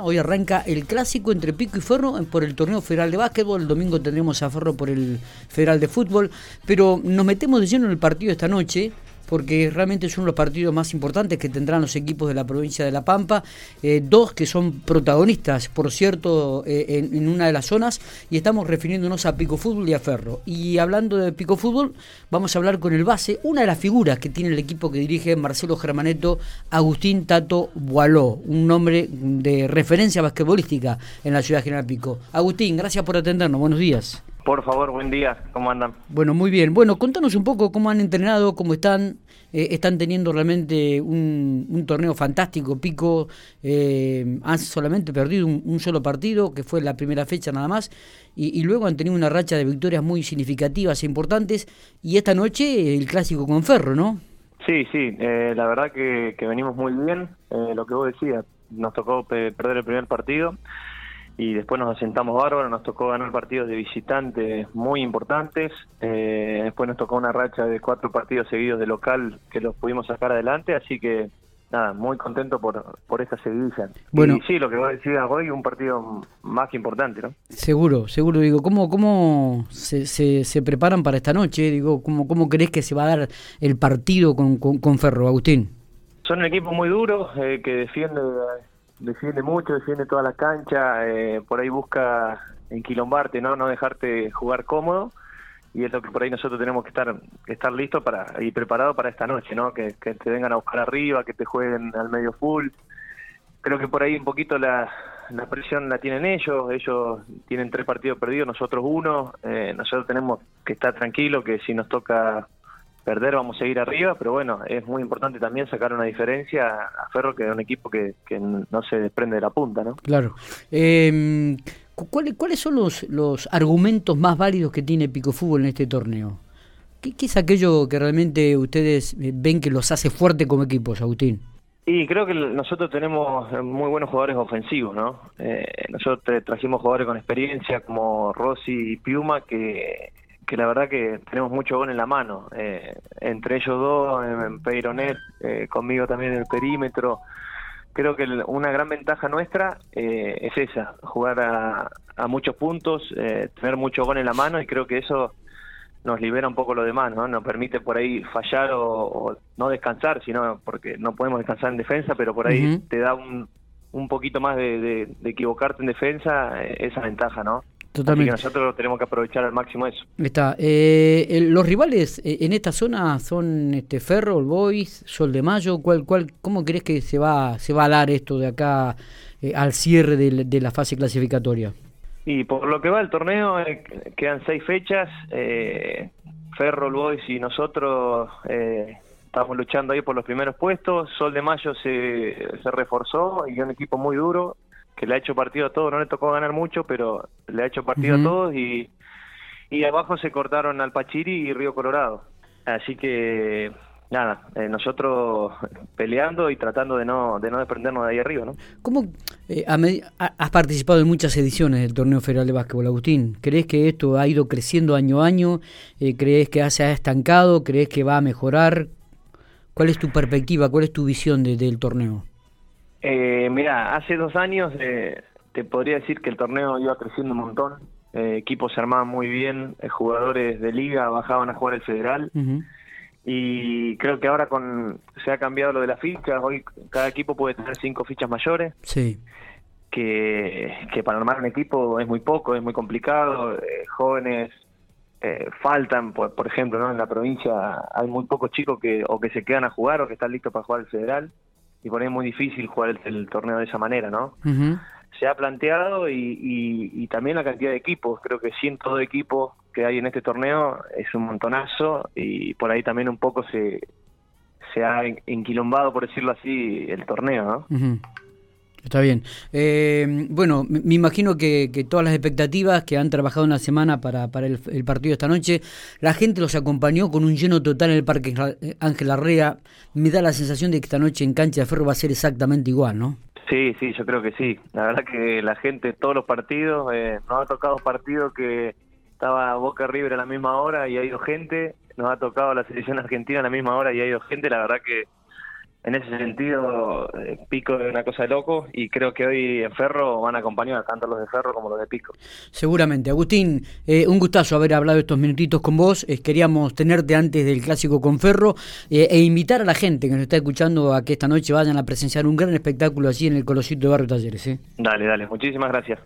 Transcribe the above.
Hoy arranca el clásico entre Pico y Ferro por el torneo federal de básquetbol. El domingo tendremos a Ferro por el federal de fútbol. Pero nos metemos de lleno en el partido esta noche porque realmente son los partidos más importantes que tendrán los equipos de la provincia de La Pampa, eh, dos que son protagonistas, por cierto, eh, en, una de las zonas, y estamos refiriéndonos a Pico Fútbol y a Ferro. Y hablando de Pico Fútbol, vamos a hablar con el base, una de las figuras que tiene el equipo que dirige Marcelo Germaneto, Agustín Tato Boaló, un nombre de referencia basquetbolística en la ciudad de General Pico. Agustín, gracias por atendernos, buenos días. Por favor, buen día, ¿cómo andan? Bueno, muy bien. Bueno, contanos un poco cómo han entrenado, cómo están. Eh, están teniendo realmente un, torneo fantástico. Pico eh, han solamente perdido un, solo partido, que fue la primera fecha nada más, y, luego han tenido una racha de victorias muy significativas e importantes. Y esta noche el clásico con Ferro, ¿no? Sí, sí, eh, la verdad que, que, venimos muy bien. lo que vos decías, nos tocó perder el primer partido y después nos asentamos bárbaro, nos tocó ganar partidos de visitantes muy importantes, eh, después nos tocó una racha de cuatro partidos seguidos de local que los pudimos sacar adelante, así que nada, muy contento por, por esta seguidilla. Bueno, y sí, lo que vos decías hoy, un partido más que importante, ¿no? Seguro, seguro, digo, ¿cómo, cómo se, se, preparan para esta noche? Digo, ¿cómo, ¿cómo crees que se va a dar el partido con, con, Ferro, Agustín? Son un equipo muy duro, eh, que defiende defiende mucho, defiende toda la cancha, eh, por ahí busca enquilombarte, ¿no? No dejarte jugar cómodo y es lo que por ahí nosotros tenemos que estar estar listos para y preparados para esta noche, ¿no? Que, te vengan a buscar arriba, que te jueguen al medio full. Creo que por ahí un poquito la, la presión la tienen ellos, ellos tienen tres partidos perdidos, nosotros uno, eh, nosotros tenemos que estar tranquilos, que si nos toca perder vamos a seguir arriba, pero bueno, es muy importante también sacar una diferencia a Ferro, que es un equipo que, no se desprende de la punta, ¿no? Claro. Eh, ¿cuáles, ¿Cuáles son los, los argumentos más válidos que tiene Pico Fútbol en este torneo? ¿Qué, es aquello que realmente ustedes eh, ven que los hace fuerte como equipos, Agustín? Y creo que nosotros tenemos muy buenos jugadores ofensivos, ¿no? Eh, nosotros trajimos jugadores con experiencia como Rossi y Piuma que que la verdad que tenemos mucho gol en la mano. Eh, entre ellos dos, en Peironet, eh, conmigo también en el perímetro. Creo que una gran ventaja nuestra eh, es esa, jugar a, a muchos puntos, tener mucho gol en la mano y creo que eso nos libera un poco lo demás, ¿no? Nos permite por ahí fallar o, no descansar, sino porque no podemos descansar en defensa, pero por ahí te da un, un poquito más de, de equivocarte en defensa, esa ventaja, ¿no? Totalmente. nosotros tenemos que aprovechar al máximo eso. Está. Eh, los rivales eh, en esta zona son este Ferro, el Boys, Sol de Mayo. ¿Cuál, cuál, ¿Cómo crees que se va, se va a dar esto de acá eh, al cierre de, la fase clasificatoria? Y por lo que va el torneo, quedan seis fechas. Ferro, el Boys y nosotros estamos luchando ahí por los primeros puestos. Sol de Mayo se, se reforzó y es un equipo muy duro que le ha hecho partido a todos, no le tocó ganar mucho, pero le ha hecho partido a todos y, y abajo se cortaron al Pachiri y Río Colorado. Así que nada, eh, nosotros peleando y tratando de no de no desprendernos de ahí arriba, ¿no? ¿Cómo eh, has participado en muchas ediciones del torneo federal de básquetbol, Agustín? ¿Crees que esto ha ido creciendo año a año? Eh, ¿Crees que se ha estancado? ¿Crees que va a mejorar? ¿Cuál es tu perspectiva? ¿Cuál es tu visión del torneo? Eh, mira, hace dos años eh, te podría decir que el torneo iba creciendo un montón. Eh, equipos se armaban muy bien, eh, jugadores de liga bajaban a jugar el federal. Y creo que ahora con se ha cambiado lo de las fichas. Hoy cada equipo puede tener cinco fichas mayores. Sí. Que, que para armar un equipo es muy poco, es muy complicado. jóvenes faltan, por, por, ejemplo, ¿no? en la provincia hay muy pocos chicos que o que se quedan a jugar o que están listos para jugar el federal y por ahí es muy difícil jugar el, torneo de esa manera, ¿no? Se ha planteado y, también la cantidad de equipos, creo que 102 equipos que hay en este torneo es un montonazo y por ahí también un poco se, se ha enquilombado, por decirlo así, el torneo, ¿no? Está bien. Eh, bueno, me imagino que, todas las expectativas que han trabajado una semana para, para el, partido esta noche, la gente los acompañó con un lleno total en el Parque Ángel Arrea. Me da la sensación de que esta noche en Cancha de Ferro va a ser exactamente igual, ¿no? Sí, sí, yo creo que sí. La verdad que la gente, todos los partidos, eh, nos ha tocado partidos que estaba Boca River a la misma hora y ha ido gente, nos ha tocado la selección argentina a la misma hora y ha ido gente, la verdad que en ese sentido, eh, Pico es una cosa de loco y creo que hoy en Ferro van a acompañar tanto los de Ferro como los de Pico. Seguramente. Agustín, eh, un gustazo haber hablado estos minutitos con vos. Eh, queríamos tenerte antes del clásico con Ferro e invitar a la gente que nos está escuchando a que esta noche vayan a presenciar un gran espectáculo allí en el Colosito de Barrio Talleres. Dale, dale. Muchísimas gracias.